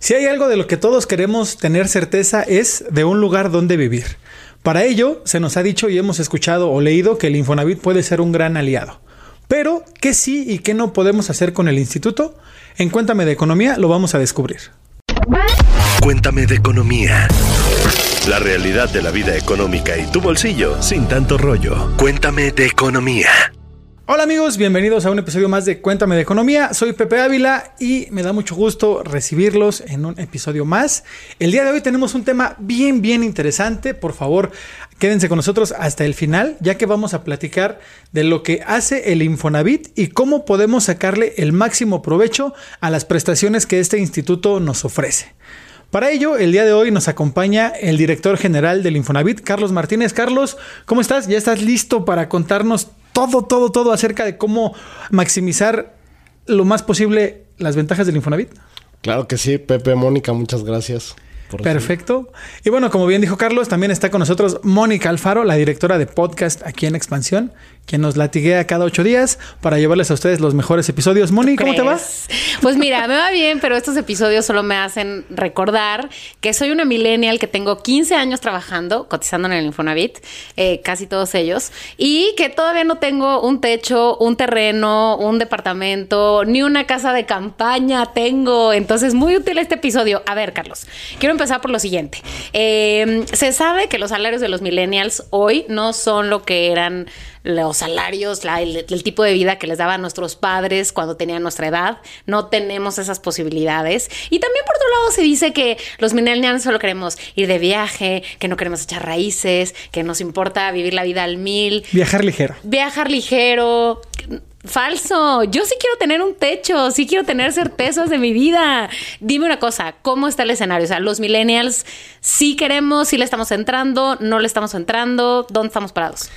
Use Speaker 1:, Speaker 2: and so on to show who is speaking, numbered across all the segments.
Speaker 1: Si hay algo de lo que todos queremos tener certeza es de un lugar donde vivir. Para ello, se nos ha dicho y hemos escuchado o leído que el Infonavit puede ser un gran aliado. Pero, ¿qué sí y qué no podemos hacer con el instituto? En Cuéntame de Economía lo vamos a descubrir.
Speaker 2: Cuéntame de Economía. La realidad de la vida económica y tu bolsillo sin tanto rollo. Cuéntame de Economía.
Speaker 1: Hola amigos, bienvenidos a un episodio más de Cuéntame de Economía. Soy Pepe Ávila y me da mucho gusto recibirlos en un episodio más. El día de hoy tenemos un tema bien, bien interesante. Por favor, quédense con nosotros hasta el final, ya que vamos a platicar de lo que hace el Infonavit y cómo podemos sacarle el máximo provecho a las prestaciones que este instituto nos ofrece. Para ello, el día de hoy nos acompaña el director general del Infonavit, Carlos Martínez. Carlos, ¿cómo estás? ¿Ya estás listo para contarnos todo, todo, todo acerca de cómo maximizar lo más posible las ventajas del Infonavit?
Speaker 3: Claro que sí, Pepe, Mónica, muchas gracias.
Speaker 1: Perfecto. Y bueno, como bien dijo Carlos, también está con nosotros Mónica Alfaro, la directora de podcast aquí en Expansión, quien nos latiguea cada ocho días para llevarles a ustedes los mejores episodios. Moni, ¿cómo te vas?
Speaker 4: Pues mira, me va bien, pero estos episodios solo me hacen recordar que soy una millennial que tengo 15 años trabajando, cotizando en el Infonavit, eh, casi todos ellos, y que todavía no tengo un techo, un terreno, un departamento, ni una casa de campaña tengo. Entonces, muy útil este episodio. A ver, Carlos, quiero empezar por lo siguiente. Eh, se sabe que los salarios de los millennials hoy no son lo que eran los salarios, el, tipo de vida que les daban nuestros padres cuando tenían nuestra edad. No tenemos esas posibilidades. Y también por otro lado se dice que los millennials solo queremos ir de viaje, que no queremos echar raíces, que nos importa vivir la vida al mil.
Speaker 1: Viajar ligero.
Speaker 4: Viajar ligero. Falso. Yo sí quiero tener un techo, sí quiero tener certezas de mi vida. Dime una cosa, ¿cómo está el escenario? O sea, los millennials sí queremos, sí le estamos entrando, no le estamos entrando, ¿dónde estamos parados?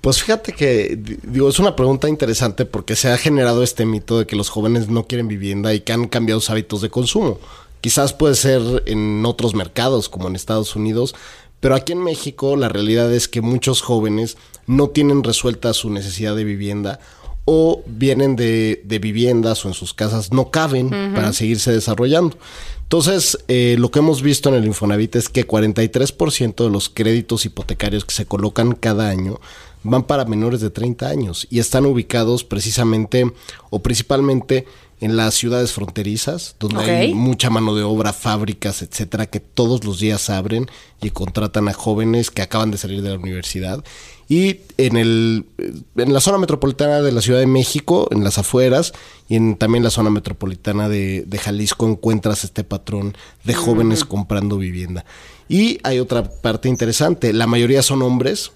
Speaker 3: Pues fíjate que, digo, es una pregunta interesante porque se ha generado este mito de que los jóvenes no quieren vivienda y que han cambiado sus hábitos de consumo. Quizás puede ser en otros mercados como en Estados Unidos, pero aquí en México la realidad es que muchos jóvenes no tienen resuelta su necesidad de vivienda o vienen de, viviendas o en sus casas no caben para seguirse desarrollando. Entonces, eh, lo que hemos visto en el Infonavit es que 43% de los créditos hipotecarios que se colocan cada año van para menores de 30 años y están ubicados precisamente o principalmente en las ciudades fronterizas, donde hay mucha mano de obra, fábricas, etcétera, que todos los días abren y contratan a jóvenes que acaban de salir de la universidad. Y en, el, en la zona metropolitana de la Ciudad de México, en las afueras, y en también la zona metropolitana de, de Jalisco encuentras este patrón de jóvenes comprando vivienda. Y hay otra parte interesante, la mayoría son hombres,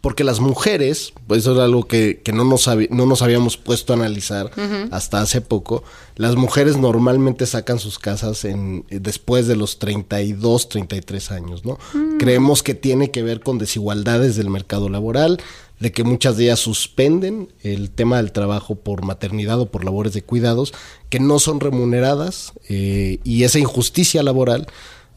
Speaker 3: porque las mujeres, pues eso es algo que, no, nos no nos habíamos puesto a analizar hasta hace poco, las mujeres normalmente sacan sus casas en, después de los 32, 33 años, ¿no? Mm. Creemos que tiene que ver con desigualdades del mercado laboral, de que muchas de ellas suspenden el tema del trabajo por maternidad o por labores de cuidados, que no son remuneradas eh, y esa injusticia laboral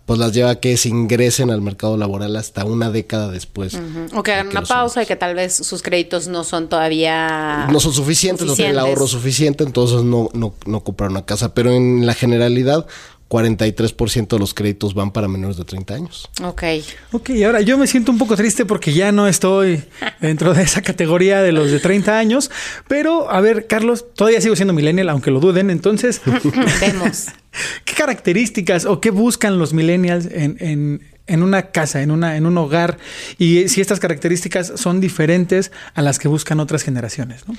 Speaker 3: pues las lleva a que se ingresen al mercado laboral hasta una década después.
Speaker 4: O que hagan una pausa y que tal vez sus créditos no son todavía...
Speaker 3: No son suficientes, no tienen el ahorro suficiente, entonces no, no, no compraron una casa. Pero en la generalidad, 43% de los créditos van para menores de 30 años.
Speaker 4: Ok.
Speaker 1: Ok, y ahora yo me siento un poco triste porque ya no estoy dentro de esa categoría de los de 30 años, pero a ver, Carlos, todavía sigo siendo millennial, aunque lo duden, entonces...
Speaker 4: Vemos.
Speaker 1: ¿Qué características o qué buscan los millennials en, en una casa, en, una, en un hogar, y si estas características son diferentes a las que buscan otras generaciones, ¿no?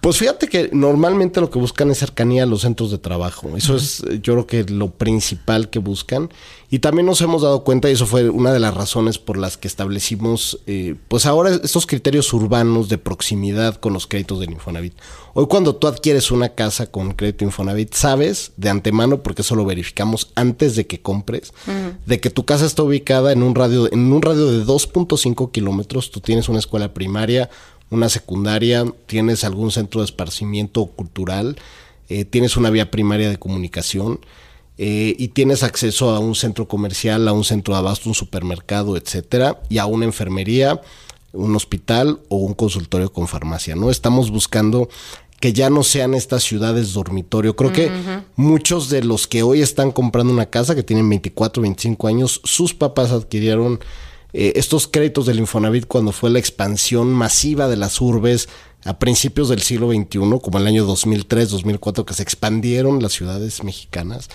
Speaker 3: Pues fíjate que normalmente lo que buscan es cercanía a los centros de trabajo. Eso es, yo creo que lo principal que buscan. Y también nos hemos dado cuenta, y eso fue una de las razones por las que establecimos, eh, pues ahora estos criterios urbanos de proximidad con los créditos del Infonavit. Hoy cuando tú adquieres una casa con crédito Infonavit, sabes de antemano, porque eso lo verificamos antes de que compres, de que tu casa está ubicada en un radio, en un radio de 2.5 kilómetros, tú tienes una escuela primaria, una secundaria, tienes algún centro de esparcimiento cultural, eh, tienes una vía primaria de comunicación eh, y tienes acceso a un centro comercial, a un centro de abasto, un supermercado, etcétera, y a una enfermería, un hospital o un consultorio con farmacia, ¿no? Estamos buscando que ya no sean estas ciudades dormitorio. Creo que muchos de los que hoy están comprando una casa, que tienen 24, 25 años, sus papás adquirieron eh, estos créditos del Infonavit cuando fue la expansión masiva de las urbes a principios del siglo XXI, como el año 2003, 2004, que se expandieron las ciudades mexicanas.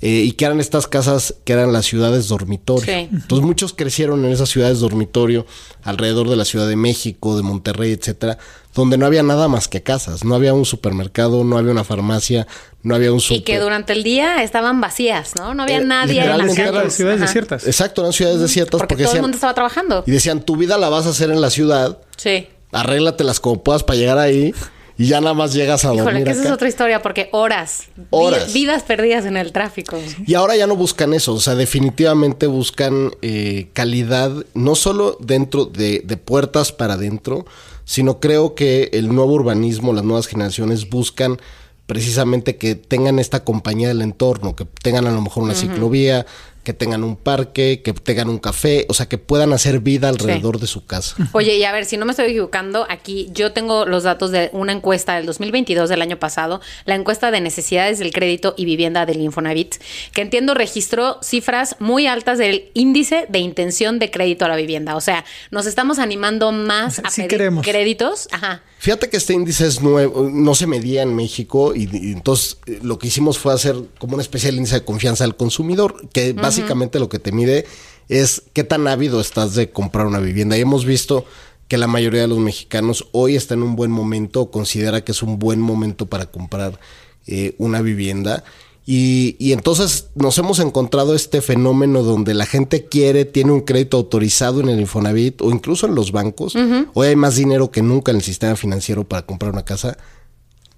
Speaker 3: Eh, y que eran estas casas que eran las ciudades dormitorio. Entonces muchos crecieron en esas ciudades dormitorio alrededor de la Ciudad de México, de Monterrey, etcétera, donde no había nada más que casas, no había un supermercado, no había una farmacia, no había un super...
Speaker 4: Y que durante el día estaban vacías, ¿no? No había eh, nadie en las
Speaker 1: calles. ciudades desiertas.
Speaker 3: Exacto, eran ciudades desiertas
Speaker 4: porque, todo el mundo estaba trabajando.
Speaker 3: Y decían, tu vida la vas a hacer en la ciudad.
Speaker 4: Sí.
Speaker 3: Arréglatelas como puedas para llegar ahí y ya nada más llegas a
Speaker 4: Híjole, que esa es otra historia porque horas, horas. vidas perdidas en el tráfico.
Speaker 3: Y ahora ya no buscan eso, o sea, definitivamente buscan eh, calidad, no solo dentro de, de puertas para adentro, sino creo que el nuevo urbanismo, las nuevas generaciones buscan precisamente que tengan esta compañía del entorno, que tengan a lo mejor una ciclovía, que tengan un parque, que tengan un café, o sea, que puedan hacer vida alrededor de su casa.
Speaker 4: Oye, y a ver, si no me estoy equivocando, aquí yo tengo los datos de una encuesta del 2022 del año pasado, la encuesta de necesidades del crédito y vivienda del Infonavit, que entiendo registró cifras muy altas del índice de intención de crédito a la vivienda. O sea, nos estamos animando más a pedir créditos. Ajá.
Speaker 3: Fíjate que este índice es nuevo, no se medía en México y, entonces eh, lo que hicimos fue hacer como una especial índice de confianza del consumidor, que básicamente lo que te mide es qué tan ávido estás de comprar una vivienda. Y hemos visto que la mayoría de los mexicanos hoy está en un buen momento o considera que es un buen momento para comprar eh, una vivienda. Y, entonces nos hemos encontrado este fenómeno donde la gente quiere, tiene un crédito autorizado en el Infonavit o incluso en los bancos. Hoy hay más dinero que nunca en el sistema financiero para comprar una casa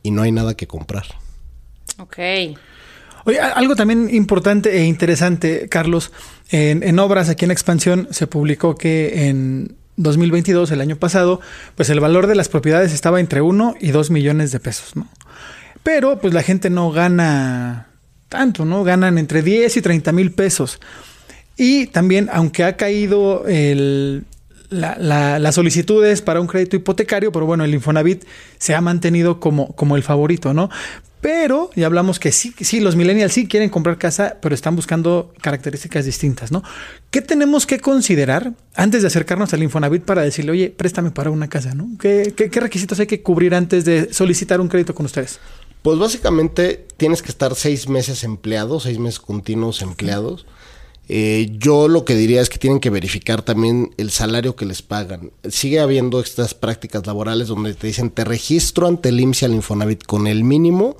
Speaker 3: y no hay nada que comprar.
Speaker 4: Ok.
Speaker 1: Oye, algo también importante e interesante, Carlos. En, obras aquí en Expansión se publicó que en 2022, el año pasado, pues el valor de las propiedades estaba entre 1 y 2 millones de pesos, ¿no? Pero pues la gente no gana tanto, ¿no? Ganan entre 10 y 30 mil pesos. Y también, aunque ha caído la, las solicitudes para un crédito hipotecario, pero bueno, el Infonavit se ha mantenido como, como el favorito, ¿no? Pero ya hablamos que sí, sí, los millennials sí quieren comprar casa, pero están buscando características distintas, ¿no? ¿Qué tenemos que considerar antes de acercarnos al Infonavit para decirle, oye, préstame para una casa, ¿no? ¿Qué, requisitos hay que cubrir antes de solicitar un crédito con ustedes?
Speaker 3: Pues básicamente tienes que estar seis meses empleados, seis meses continuos empleados. Eh, yo lo que diría es que tienen que verificar también el salario que les pagan. Sigue habiendo estas prácticas laborales donde te dicen te registro ante el IMSS al Infonavit con el mínimo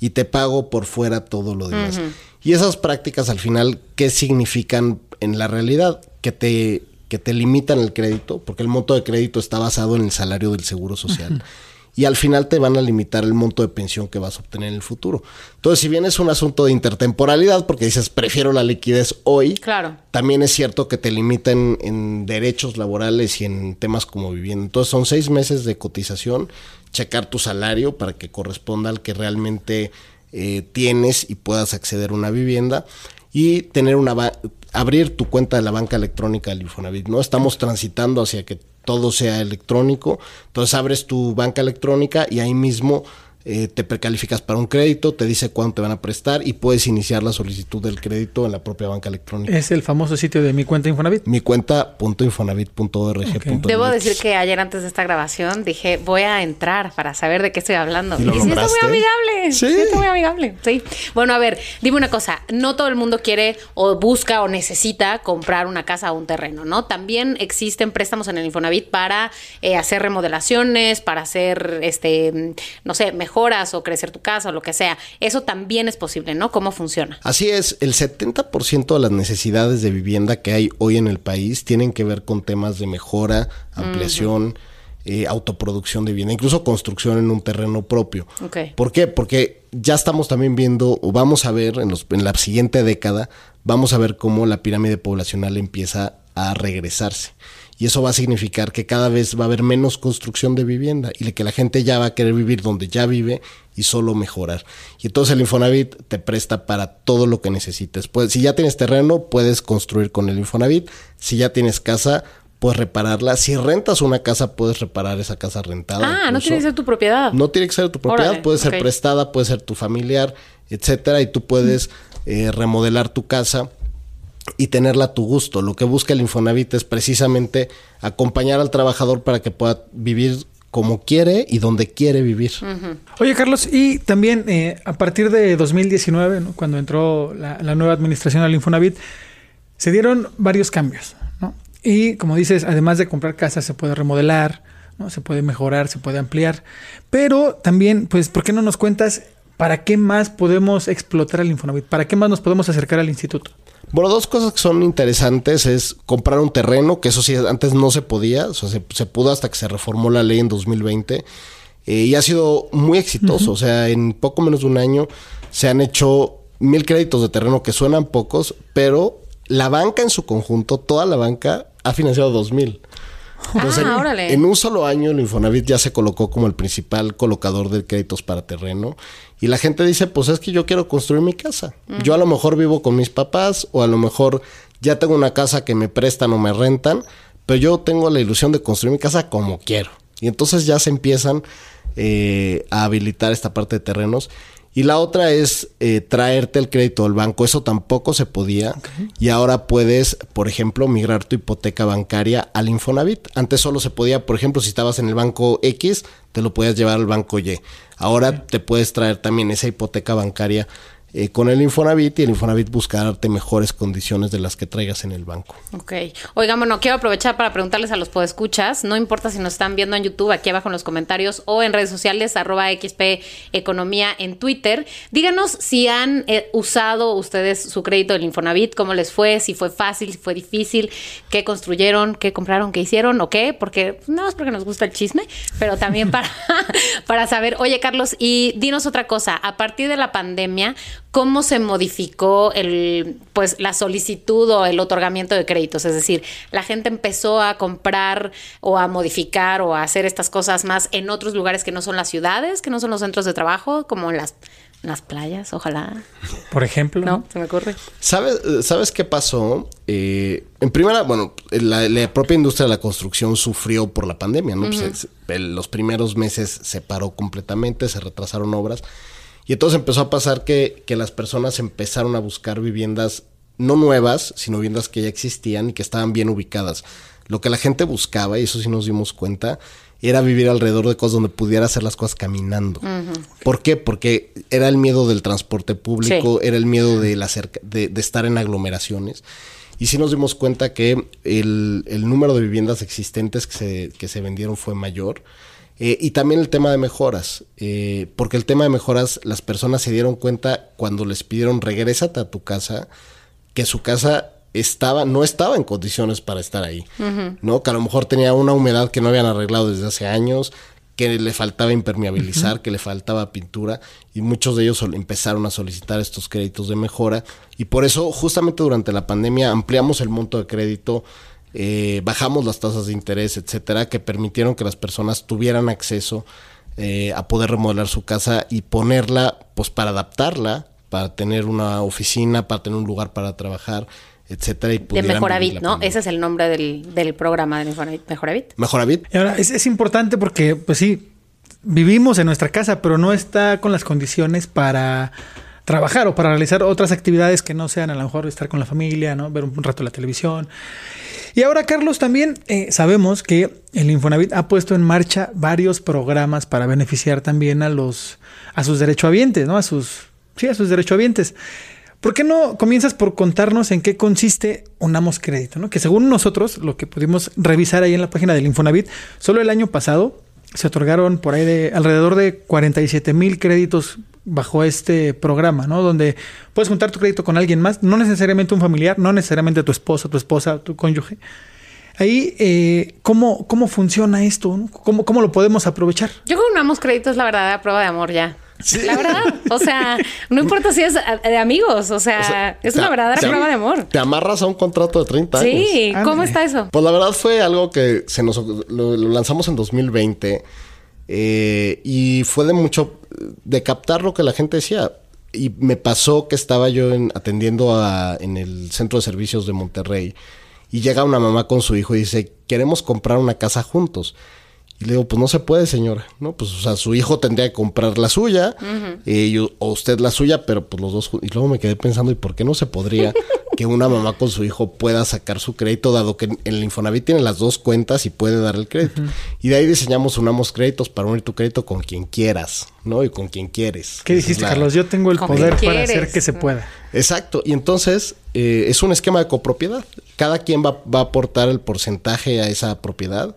Speaker 3: y te pago por fuera todo lo demás. Y esas prácticas al final, ¿qué significan en la realidad? Que te, que te limitan el crédito, porque el monto de crédito está basado en el salario del Seguro Social y al final te van a limitar el monto de pensión que vas a obtener en el futuro. Entonces, si bien es un asunto de intertemporalidad, porque dices, prefiero la liquidez hoy,
Speaker 4: claro.
Speaker 3: también es cierto que te limitan en derechos laborales y en temas como vivienda. Entonces, son seis meses de cotización, checar tu salario para que corresponda al que realmente eh, tienes y puedas acceder a una vivienda y tener una abrir tu cuenta de la banca electrónica del Infonavit, ¿no? Estamos transitando hacia que todo sea electrónico. Entonces abres tu banca electrónica y ahí mismo eh, te precalificas para un crédito, te dice cuánto te van a prestar y puedes iniciar la solicitud del crédito en la propia banca electrónica.
Speaker 1: Es el famoso sitio de mi cuenta Infonavit.
Speaker 3: Mi cuenta.infonavit.org.
Speaker 4: Debo decir que ayer antes de esta grabación dije, voy a entrar para saber de qué estoy hablando. Y, sí, está muy amigable. ¿Sí? está muy amigable. Sí. Bueno, a ver, dime una cosa, no todo el mundo quiere o busca o necesita comprar una casa o un terreno, ¿no? También existen préstamos en el Infonavit para eh, hacer remodelaciones, para hacer, este, no sé, mejor mejoras o crecer tu casa o lo que sea. Eso también es posible, ¿no? ¿Cómo funciona?
Speaker 3: Así es, el 70% de las necesidades de vivienda que hay hoy en el país tienen que ver con temas de mejora, ampliación. Eh, autoproducción de vivienda, incluso construcción en un terreno propio. ¿Por qué? Porque ya estamos también viendo, o vamos a ver en, los, en la siguiente década, vamos a ver cómo la pirámide poblacional empieza a regresarse. Y eso va a significar que cada vez va a haber menos construcción de vivienda y que la gente ya va a querer vivir donde ya vive y solo mejorar. Y entonces el Infonavit te presta para todo lo que necesites. Pues, si ya tienes terreno, puedes construir con el Infonavit. Si ya tienes casa, puedes repararla. Si rentas una casa, puedes reparar esa casa rentada.
Speaker 4: Ah, no tiene que ser tu propiedad.
Speaker 3: No tiene que ser tu propiedad,
Speaker 4: Órale,
Speaker 3: puede ser prestada, puede ser tu familiar, etcétera, y tú puedes eh, remodelar tu casa y tenerla a tu gusto. Lo que busca el Infonavit es precisamente acompañar al trabajador para que pueda vivir como quiere y donde quiere vivir.
Speaker 1: Oye, Carlos, y también eh, a partir de 2019, ¿no? cuando entró la, la nueva administración al Infonavit, se dieron varios cambios. ¿no? Y como dices, además de comprar casas, se puede remodelar, ¿no? se puede mejorar, se puede ampliar. Pero también, pues, ¿por qué no nos cuentas para qué más podemos explotar al Infonavit? ¿Para qué más nos podemos acercar al instituto?
Speaker 3: Bueno, dos cosas que son interesantes es comprar un terreno, que eso sí antes no se podía, o sea, se, se pudo hasta que se reformó la ley en 2020 eh, y ha sido muy exitoso, o sea, en poco menos de un año se han hecho mil créditos de terreno que suenan pocos, pero la banca en su conjunto, toda la banca ha financiado dos mil. Entonces,
Speaker 4: Ah, órale.
Speaker 3: en un solo año el Infonavit ya se colocó como el principal colocador de créditos para terreno y la gente dice, pues es que yo quiero construir mi casa. Yo a lo mejor vivo con mis papás o a lo mejor ya tengo una casa que me prestan o me rentan, pero yo tengo la ilusión de construir mi casa como quiero. Y entonces ya se empiezan eh, a habilitar esta parte de terrenos. Y la otra es eh, traerte el crédito del banco. Eso tampoco se podía. Y ahora puedes, por ejemplo, migrar tu hipoteca bancaria al Infonavit. Antes solo se podía, por ejemplo, si estabas en el banco X, te lo podías llevar al banco Y. Ahora te puedes traer también esa hipoteca bancaria eh, con el Infonavit y el Infonavit busca darte mejores condiciones de las que traigas en el banco.
Speaker 4: Ok. Oigan, bueno, quiero aprovechar para preguntarles a los podescuchas, no importa si nos están viendo en YouTube, aquí abajo en los comentarios, o en redes sociales, arroba XP Economía en Twitter. Díganos si han eh, usado ustedes su crédito del Infonavit, cómo les fue, si fue fácil, si fue difícil, qué construyeron, qué compraron, qué hicieron, o qué, porque no es porque nos gusta el chisme, pero también para, para saber, oye Carlos, y dinos otra cosa, a partir de la pandemia, ¿cómo se modificó el, pues, la solicitud o el otorgamiento de créditos? Es decir, la gente empezó a comprar o a modificar o a hacer estas cosas más en otros lugares que no son las ciudades, que no son los centros de trabajo, como en las, las playas, ojalá.
Speaker 1: Por ejemplo.
Speaker 4: ¿No? Se me ocurre.
Speaker 3: ¿Sabes, ¿Sabes qué pasó? Eh, en primera, bueno, la, la propia industria de la construcción sufrió por la pandemia, ¿no? Pues, el- los primeros meses se paró completamente, se retrasaron obras. Y entonces empezó a pasar que, que las personas empezaron a buscar viviendas no nuevas, sino viviendas que ya existían y que estaban bien ubicadas. Lo que la gente buscaba, y eso sí nos dimos cuenta, era vivir alrededor de cosas donde pudiera hacer las cosas caminando. ¿Por qué? Porque era el miedo del transporte público, era el miedo de, la cerca- de, de estar en aglomeraciones. Y sí nos dimos cuenta que el, el número de viviendas existentes que se, que se vendieron fue mayor. Eh, y también el tema de mejoras, eh, porque el tema de mejoras, las personas se dieron cuenta cuando les pidieron regrésate a tu casa, que su casa estaba, no estaba en condiciones para estar ahí, ¿no? Que a lo mejor tenía una humedad que no habían arreglado desde hace años, que le faltaba impermeabilizar, que le faltaba pintura, y muchos de ellos empezaron a solicitar estos créditos de mejora, y por eso justamente durante la pandemia ampliamos el monto de crédito, eh, bajamos las tasas de interés, etcétera, que permitieron que las personas tuvieran acceso eh, a poder remodelar su casa y ponerla, pues para adaptarla, para tener una oficina, para tener un lugar para trabajar, etcétera. Y
Speaker 4: De Mejoravit, ¿no?
Speaker 3: pandemia.
Speaker 4: Ese es el nombre del, del programa de Mejoravit.
Speaker 3: Mejoravit.
Speaker 1: Y ahora, es, es importante porque, pues sí, vivimos en nuestra casa, pero no está con las condiciones para trabajar o para realizar otras actividades que no sean a lo mejor estar con la familia, ¿no? Ver un rato la televisión. Y ahora, Carlos, también eh, sabemos que el Infonavit ha puesto en marcha varios programas para beneficiar también a los a sus derechohabientes, ¿no? A sus sí, a sus derechohabientes. ¿Por qué no comienzas por contarnos en qué consiste Unamos Crédito? ¿no? Que según nosotros, lo que pudimos revisar ahí en la página del Infonavit, solo el año pasado se otorgaron por ahí de alrededor de 47 mil créditos bajo este programa, ¿no? Donde puedes juntar tu crédito con alguien más, no necesariamente un familiar, no necesariamente tu esposo, tu esposa, tu cónyuge. Ahí, eh, ¿cómo, ¿cómo funciona esto? no? ¿Cómo, ¿Cómo lo podemos aprovechar?
Speaker 4: Yo creo que Unamos Crédito es la verdadera prueba de amor ya. La verdad. O sea, no importa si es de amigos. O sea,
Speaker 3: O sea,
Speaker 4: es una verdadera
Speaker 3: te-
Speaker 4: prueba de amor.
Speaker 3: Te amarras a un contrato de 30 años.
Speaker 4: Sí, ¿cómo está eso?
Speaker 3: Pues la verdad fue algo que se nos lo, lo lanzamos en 2020 eh, y fue de mucho de captar lo que la gente decía. Y me pasó que estaba yo en- atendiendo a- en el centro de servicios de Monterrey y llega una mamá con su hijo y dice, queremos comprar una casa juntos. Y le digo, pues no se puede, señora, ¿no? Pues, o sea, su hijo tendría que comprar la suya, eh, y- o usted la suya, pero pues los dos. Y luego me quedé pensando, ¿y por qué no se podría que una mamá con su hijo pueda sacar su crédito, dado que en el Infonavit tiene las dos cuentas y puede dar el crédito? Y de ahí diseñamos Unamos Créditos para unir tu crédito con quien quieras, ¿no? Y con quien quieres.
Speaker 1: ¿Qué
Speaker 3: Esa
Speaker 1: dijiste,
Speaker 3: la-
Speaker 1: Carlos? Yo tengo el
Speaker 4: Con
Speaker 1: poder
Speaker 4: quien
Speaker 1: para hacer
Speaker 4: quieres.
Speaker 1: que se pueda.
Speaker 3: Exacto, y entonces eh, es un esquema de copropiedad. Cada quien va, va a aportar el porcentaje a esa propiedad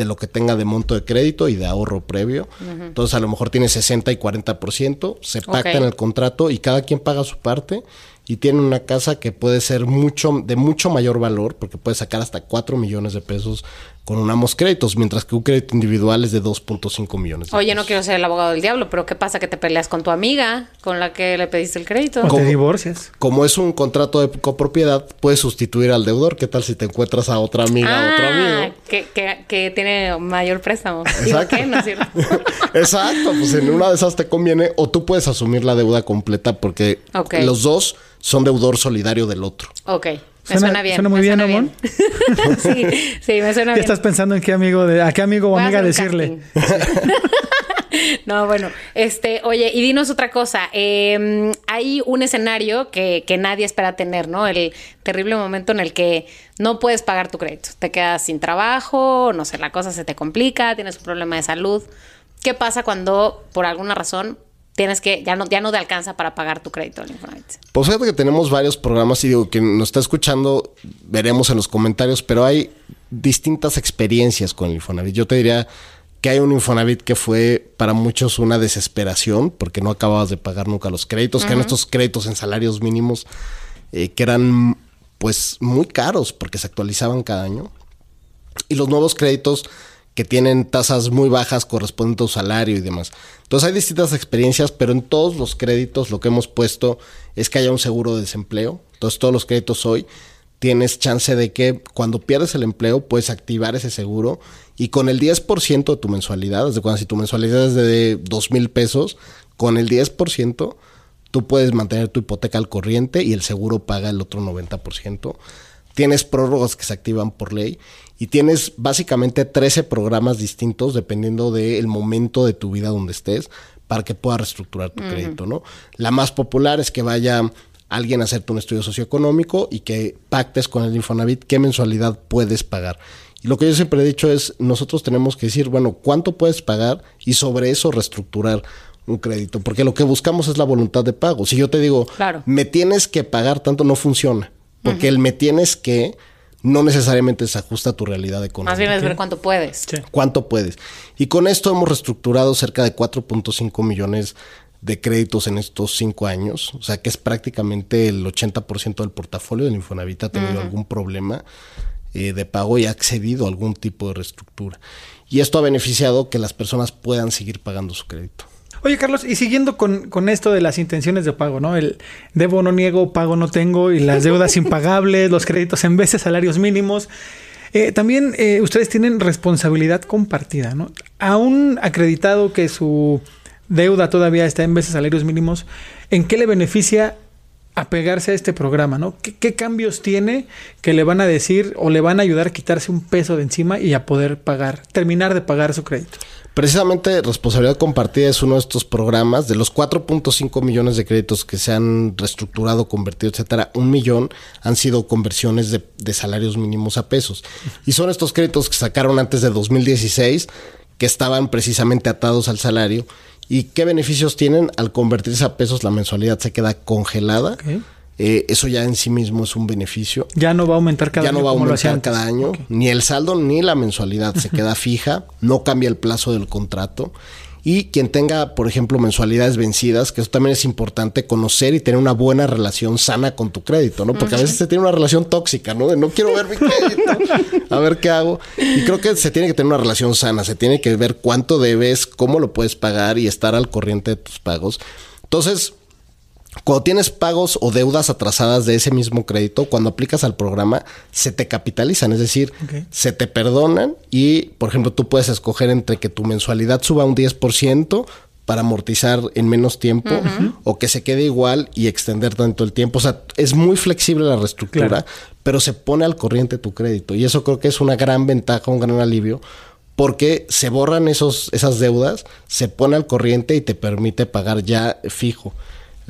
Speaker 3: de lo que tenga de monto de crédito y de ahorro previo. Entonces a lo mejor tiene 60 y 40%, se pacta en el contrato y cada quien paga su parte y tiene una casa que puede ser mucho de mucho mayor valor porque puede sacar hasta 4 millones de pesos con unamos créditos, mientras que un crédito individual es de 2.5 millones. de
Speaker 4: Oye, no quiero ser el abogado del diablo, pero ¿qué pasa que te peleas con tu amiga con la que le pediste el crédito?
Speaker 1: O te divorcias.
Speaker 3: Como es un contrato de copropiedad, puedes sustituir al deudor. ¿Qué tal si te encuentras a otra amiga, a otro
Speaker 4: Ah,
Speaker 3: amigo?
Speaker 4: que, que, que tiene mayor préstamo.
Speaker 3: Exacto.
Speaker 4: ¿qué? No es cierto.
Speaker 3: Exacto, pues en una de esas te conviene o tú puedes asumir la deuda completa porque los dos son deudor solidario del otro.
Speaker 4: Ok. Me
Speaker 1: Suena-
Speaker 4: bien.
Speaker 1: suena muy
Speaker 4: me
Speaker 1: bien,
Speaker 4: suena
Speaker 1: Amón.
Speaker 4: sí, sí, me suena bien.
Speaker 1: estás pensando en qué amigo de, a qué amigo o
Speaker 4: Voy
Speaker 1: amiga decirle.
Speaker 4: no, bueno, este, oye, y dinos otra cosa. Eh, hay un escenario que, que nadie espera tener, ¿no? El terrible momento en el que no puedes pagar tu crédito. Te quedas sin trabajo, no sé, la cosa se te complica, tienes un problema de salud. ¿Qué pasa cuando, por alguna razón, tienes que, ya no, ya no te alcanza para pagar tu crédito al Infonavit?
Speaker 3: Pues fíjate que tenemos varios programas y digo, quien nos está escuchando, veremos en los comentarios, pero hay distintas experiencias con el Infonavit. Yo te diría que hay un Infonavit que fue para muchos una desesperación porque no acababas de pagar nunca los créditos, que eran estos créditos en salarios mínimos eh, que eran pues muy caros porque se actualizaban cada año. Y los nuevos créditos que tienen tasas muy bajas corresponden a tu salario y demás. Entonces hay distintas experiencias, pero en todos los créditos lo que hemos puesto es que haya un seguro de desempleo. Entonces todos los créditos hoy tienes chance de que cuando pierdes el empleo puedes activar ese seguro y con el 10% de tu mensualidad, desde cuando si tu mensualidad es de 2 mil pesos, con el 10% tú puedes mantener tu hipoteca al corriente y el seguro paga el otro 90%. Tienes prórrogas que se activan por ley y tienes básicamente 13 programas distintos dependiendo del momento de tu vida donde estés para que puedas reestructurar tu crédito, ¿no? La más popular es que vaya alguien a hacerte un estudio socioeconómico y que pactes con el Infonavit qué mensualidad puedes pagar. Y lo que yo siempre he dicho es, nosotros tenemos que decir, bueno, ¿cuánto puedes pagar? Y sobre eso reestructurar un crédito, porque lo que buscamos es la voluntad de pago. Si yo te digo,
Speaker 4: Claro.
Speaker 3: me tienes que pagar tanto, no funciona, porque el me tienes que no necesariamente se ajusta a tu realidad económica.
Speaker 4: Más bien es ver cuánto puedes.
Speaker 1: Sí.
Speaker 3: ¿Cuánto puedes? Y con esto hemos reestructurado cerca de 4.5 millones de créditos en estos cinco años. O sea que es prácticamente el 80% del portafolio del Infonavit ha tenido algún problema eh, de pago y ha accedido a algún tipo de reestructura. Y esto ha beneficiado que las personas puedan seguir pagando su crédito.
Speaker 1: Oye, Carlos, y siguiendo con, con esto de las intenciones de pago, ¿no? El debo no niego, pago no tengo, y las deudas impagables, los créditos en veces, salarios mínimos. Eh, también eh, ustedes tienen responsabilidad compartida, ¿no? A un acreditado que su deuda todavía está en veces salarios mínimos, ¿en qué le beneficia apegarse a este programa, ¿no? ¿Qué, cambios tiene que le van a decir o le van a ayudar a quitarse un peso de encima y a poder pagar, terminar de pagar su crédito?
Speaker 3: Precisamente responsabilidad compartida es uno de estos programas. De los 4.5 millones de créditos que se han reestructurado, convertido, etcétera, un millón han sido conversiones de, de salarios mínimos a pesos. Y son estos créditos que sacaron antes de 2016, que estaban precisamente atados al salario. ¿Y qué beneficios tienen? Al convertirse a pesos, la mensualidad se queda congelada. Eh, eso ya en sí mismo es un beneficio.
Speaker 1: Ya no va a aumentar cada
Speaker 3: ya
Speaker 1: año
Speaker 3: no va a aumentar cada año, ni el saldo ni la mensualidad se queda fija, no cambia el plazo del contrato. Y quien tenga, por ejemplo, mensualidades vencidas, que eso también es importante, conocer y tener una buena relación sana con tu crédito, ¿no? Porque a veces se tiene una relación tóxica, ¿no? De no quiero ver mi crédito, a ver qué hago. Y creo que se tiene que tener una relación sana, se tiene que ver cuánto debes, cómo lo puedes pagar y estar al corriente de tus pagos. Entonces, cuando tienes pagos o deudas atrasadas de ese mismo crédito, cuando aplicas al programa, se te capitalizan, es decir, se te perdonan y, por ejemplo, tú puedes escoger entre que tu mensualidad suba un 10% para amortizar en menos tiempo o que se quede igual y extender tanto el tiempo. O sea, es muy flexible la reestructura,
Speaker 1: Claro.
Speaker 3: pero se pone al corriente tu crédito. Y eso creo que es una gran ventaja, un gran alivio, porque se borran esos, esas deudas, se pone al corriente y te permite pagar ya fijo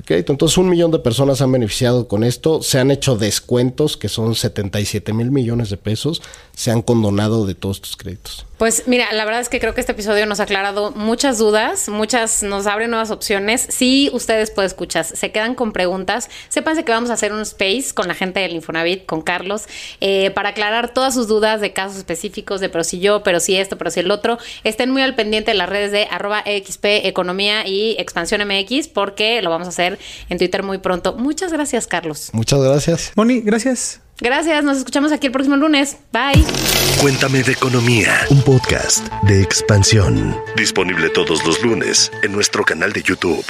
Speaker 3: crédito. Entonces, un millón de personas han beneficiado con esto. Se han hecho descuentos, que son 77 mil millones de pesos. Se han condonado de todos tus créditos.
Speaker 4: Pues mira, la verdad es que creo que este episodio nos ha aclarado muchas dudas, muchas nos abre nuevas opciones. Si ustedes pueden escuchar, se quedan con preguntas, sépanse que vamos a hacer un space con la gente del Infonavit, con Carlos, eh, para aclarar todas sus dudas de casos específicos, de pero si yo, pero si esto, pero si el otro. Estén muy al pendiente de las redes de arroba XP Economía y Expansión MX, porque lo vamos a hacer en Twitter muy pronto. Muchas gracias, Carlos.
Speaker 3: Muchas gracias.
Speaker 1: Moni, gracias.
Speaker 4: Gracias, nos escuchamos aquí el próximo lunes. Bye.
Speaker 2: Cuéntame de economía, un podcast de expansión. Disponible todos los lunes en nuestro canal de YouTube.